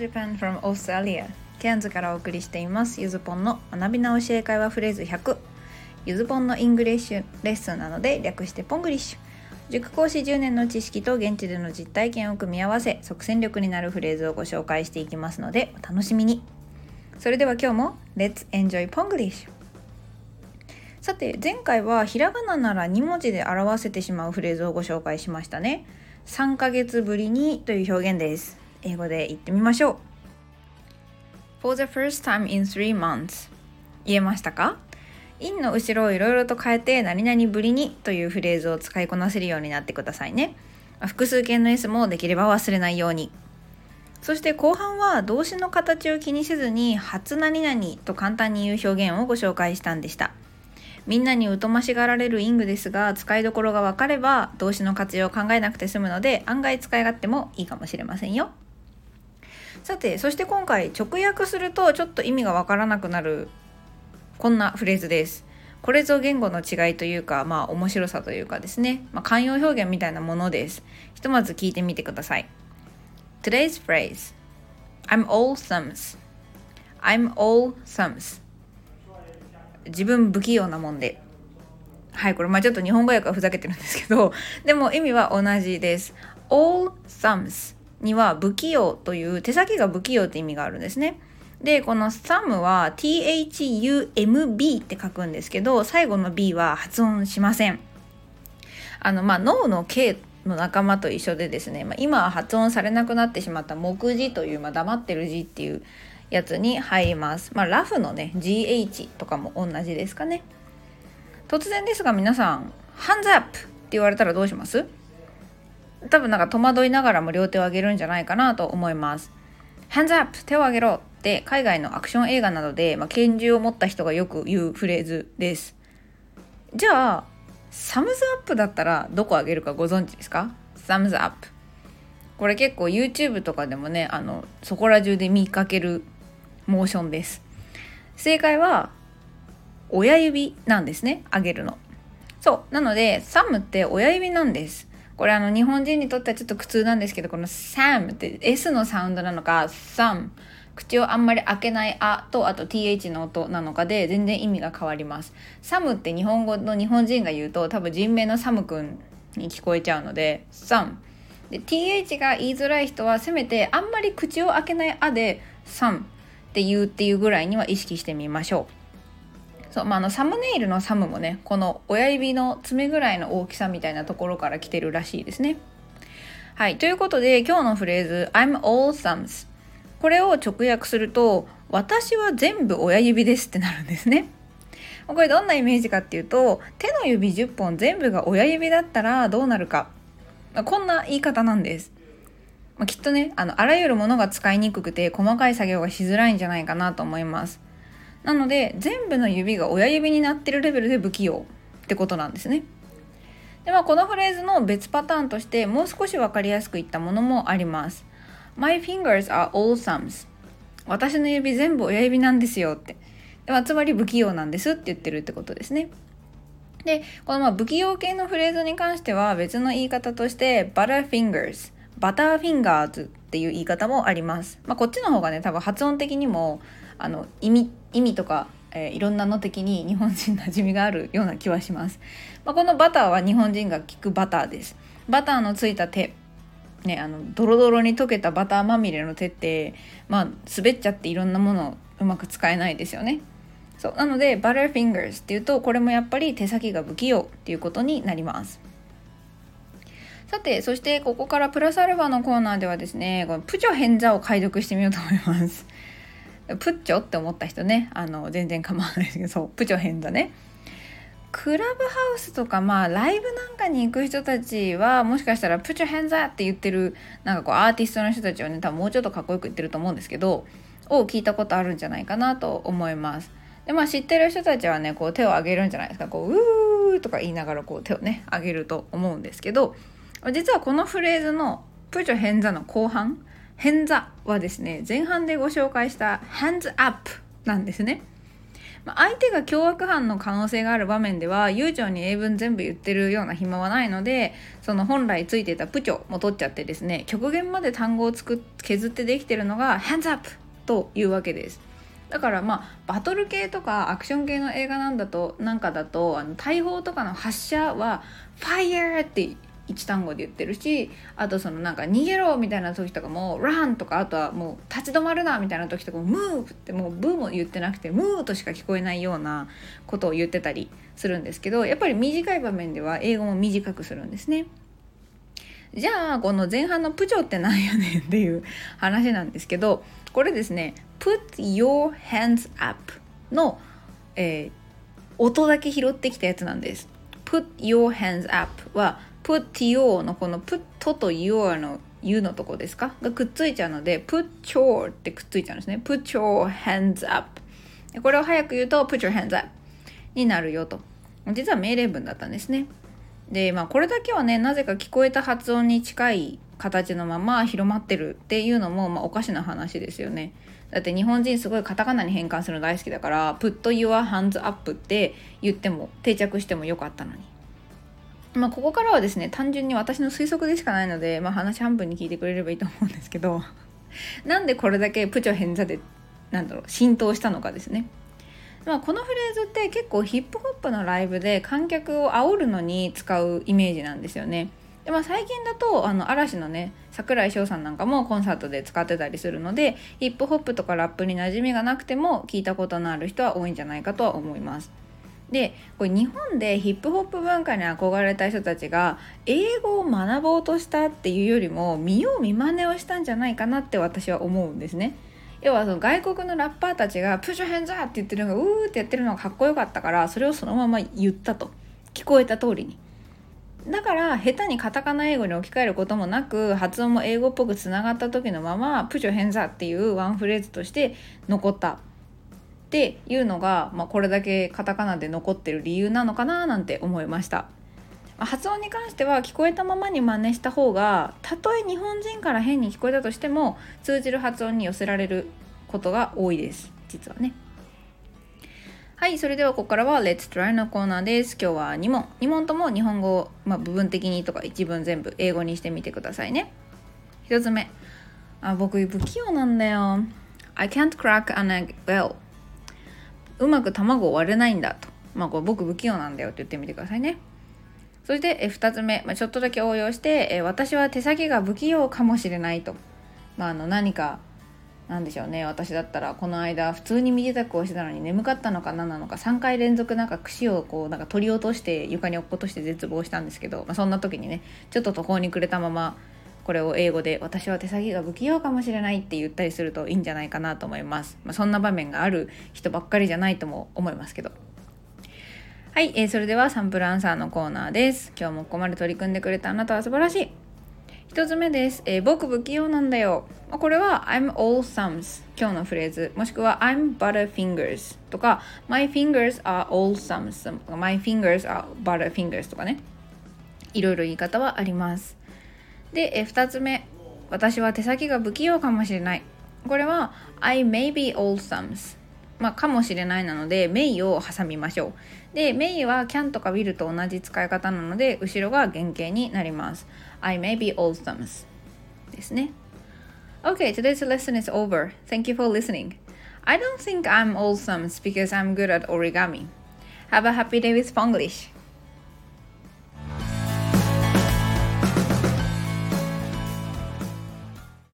Japan from Australia ケアンズからお送りしています。ゆずぽんの学び直し英会話フレーズ100ゆずぽんの English lesson なので略してポングリッシュ。塾講師10年の知識と現地での実体験を組み合わせ即戦力になるフレーズをご紹介していきますのでお楽しみに。それでは今日も Let's enjoy Ponglish さて前回はひらがななら2文字で表せてしまうフレーズをご紹介しましたね。3ヶ月ぶりにという表現です。英語で言ってみましょう。For the first time in three months. 言えましたか？in の後ろをいろいろと変えて何々ぶりにというフレーズを使いこなせるようになってくださいね。複数形の S もできれば忘れないように。そして後半は動詞の形を気にせずに初何々と簡単に言う表現をご紹介したんでした。みんなに疎ましがられるイングですが使いどころが分かれば動詞の活用を考えなくて済むので案外使い勝手もいいかもしれませんよ。さてそして今回直訳するとちょっと意味がわからなくなるこんなフレーズです。これぞ言語の違いというかまあ面白さというかですね、まあ、慣用表現みたいなものです。ひとまず聞いてみてください。Today's phrase I'm all thumbs. I'm all thumbs. 自分不器用なもんで。はいこれまあちょっと日本語訳はふざけてるんですけどでも意味は同じです。All thumbs には不器用という手先が不器用って意味があるんですね。で、この thumb は thumb って書くんですけど、最後の b は発音しません。あの、まあ、脳の K の仲間と一緒でですね、まあ、今は発音されなくなってしまった目字という、まあ、黙ってる字っていうやつに入ります。まあ、ラフのね、GH とかも同じですかね。突然ですが皆さん、ハンズアップって言われたらどうします？多分なんか戸惑いながらも両手を上げるんじゃないかなと思います。Hands up! 手を挙げろって海外のアクション映画などで、まあ、拳銃を持った人がよく言うフレーズです。じゃあ、サムズアップだったらどこ上げるかご存知ですか？サムズアップ。これ結構 YouTube とかでもね、あの、そこら中で見かけるモーションです。正解は親指なんですね、上げるの。そう。なので、サムって親指なんです。これあの日本人にとってはちょっと苦痛なんですけどこの sam って S のサウンドなのか sam 口をあんまり開けない「あ」とあと th の音なのかで全然意味が変わります。サムって日本語の日本人が言うと多分人名のサムくんに聞こえちゃうので sam で th が言いづらい人はせめてあんまり口を開けない「あ」で sam って言うっていうぐらいには意識してみましょう。そうまあ、あのサムネイルのサムもねこの親指の爪ぐらいの大きさみたいなところから来てるらしいですね。はいということで今日のフレーズ「I'm all thumbs」これを直訳すると「私は全部親指です」ってなるんですね。これどんなイメージかっていうと手の指10本全部が親指だったらどうなるかこんな言い方なんです。まあ、きっとねあのあらゆるものが使いにくくて細かい作業がしづらいんじゃないかなと思います。なので全部の指が親指になってるレベルで不器用ってことなんですね。でまあこのフレーズの別パターンとしてもう少し分かりやすく言ったものもあります。My fingers are all thumbs. 私の指全部親指なんですよって。でまあ、つまり不器用なんですって言ってるってことですね。で、このまあ不器用系のフレーズに関しては別の言い方として butterfingers, butterfingers っていう言い方もあります。まあ、こっちの方がね多分発音的にもあの意味意味とか、えー、いろんなの的に日本人馴染みがあるような気はします、まあ、このバターは日本人が聞くバターです。バターのついた手ねあのドロドロに溶けたバターまみれの手ってまあ滑っちゃっていろんなものをうまく使えないですよね。そうなのでバターフィンガーズっていうとこれもやっぱり手先が不器用っていうことになります。さてそしてここからプラスアルファのコーナーではですねこのプチョ変座を解読してみようと思います。プッチョって思った人ねあの全然構わないですけどそうプチョ変だねクラブハウスとかまあライブなんかに行く人たちはもしかしたら「プチョ変だ!」って言ってるなんかこうアーティストの人たちはね多分もうちょっとかっこよく言ってると思うんですけどを聞いたことあるんじゃないかなと思います。でまあ知ってる人たちはねこう手を挙げるんじゃないですかこう「うー」とか言いながらこう手をね挙げると思うんですけど実はこのフレーズの「プチョ変座」の後半変座はですね前半でご紹介した hands up なんですねま、相手が凶悪犯の可能性がある場面では悠長に英文全部言ってるような暇はないのでその本来ついてたプチョも取っちゃってですね極限まで単語を作っ削ってできてるのが「hands up」というわけです。だからまあバトル系とかアクション系の映画なんだとなんかだとあの大砲とかの発射は「ファイヤー」って1単語で言ってるしあとそのなんか逃げろみたいな時とかも「ラン」とかあとはもう立ち止まるなみたいな時とかも「ムーブ」ってもう「ブー」も言ってなくて「ムー」としか聞こえないようなことを言ってたりするんですけどやっぱり短い場面では英語も短くするんですね。じゃあこの前半の「プチョってなんやねん」っていう話なんですけどこれですね「put your hands up の」えー、音だけ拾ってきたやつなんです。put your hands up は put your のこの put と your の u のとこですか？がくっついちゃうので put your ってくっついちゃうんですね。put your hands up これを早く言うと put your hands up になるよと。実は命令文だったんですね。でまあこれだけはねなぜか聞こえた発音に近い形のまま広まってるっていうのも、まあ、おかしな話ですよね。だって日本人すごいカタカナに変換するの大好きだから「put your hands up」って言っても定着してもよかったのに。まあ、ここからはですね単純に私の推測でしかないので、まあ、話半分に聞いてくれればいいと思うんですけど なんでこれだけプチョ偏差でなんだろう浸透したのかですね。まあ、このフレーズって結構ヒップホップのライブで観客を煽るのに使うイメージなんですよね。でまあ、最近だとあの嵐のね櫻井翔さんなんかもコンサートで使ってたりするのでヒップホップとかラップに馴染みがなくても聞いたことのある人は多いんじゃないかとは思います。でこれ日本でヒップホップ文化に憧れた人たちが英語を学ぼうとしたっていうよりも見よう見まねをしたんじゃないかなって私は思うんですね。要はその外国のラッパーたちが「プッシュヘンザー!」って言ってるのが「うー」ってやってるのがかっこよかったからそれをそのまま言ったと聞こえた通りに。だから下手にカタカナ英語に置き換えることもなく発音も英語っぽくつながった時のまま「プッシュヘンザー!」っていうワンフレーズとして残ったっていうのが、まあ、これだけカタカナで残ってる理由なのかななんて思いました。発音に関しては聞こえたままに真似した方がたとえ日本人から変に聞こえたとしても通じる発音に寄せられることが多いです。実はね。はいそれではここからは Let's Try のコーナーです。今日は2問2問とも日本語を、まあ、部分的にとか一文全部英語にしてみてくださいね。1つ目。あ僕不器用なんだよ。I can't crack an egg. Well うまく卵を割れないんだと。まあ、これ僕不器用なんだよって言ってみてくださいね。そしてえ2つ目、まあ、ちょっとだけ応用してえ私は手先が不器用かもしれないと。まあ、あの何かなんでしょうね私だったらこの間普通に身支度をしてたのに眠かったのか何なのか3回連続なんか串をこうなんか取り落として床に落っことして絶望したんですけど、まあ、そんな時にねちょっと途方に暮れたままこれを英語で「私は手先が不器用かもしれない」って言ったりするといいんじゃないかなと思います。まあ、そんな場面がある人ばっかりじゃないとも思いますけど。はい、えー、それではサンプルアンサーのコーナーです。今日もここまで取り組んでくれたあなたは素晴らしい。1つ目です。えー、僕不器用なんだよ。これは I'm all thumbs 今日のフレーズもしくは I'm butterfingers とか My fingers are all thumbs My fingers are butterfingers とかねいろいろ言い方はありますで、え2つ目私は手先が不器用かもしれないこれは I may be old thumbs まあ、かもしれないなので may を挟みましょうで may は can とか will と同じ使い方なので後ろが原型になります I may be old thumbs ですね Okay, today's lesson is over. Thank you for listening. I don't think I'm old thumbs because I'm good at origami. Have a happy day with Ponglish.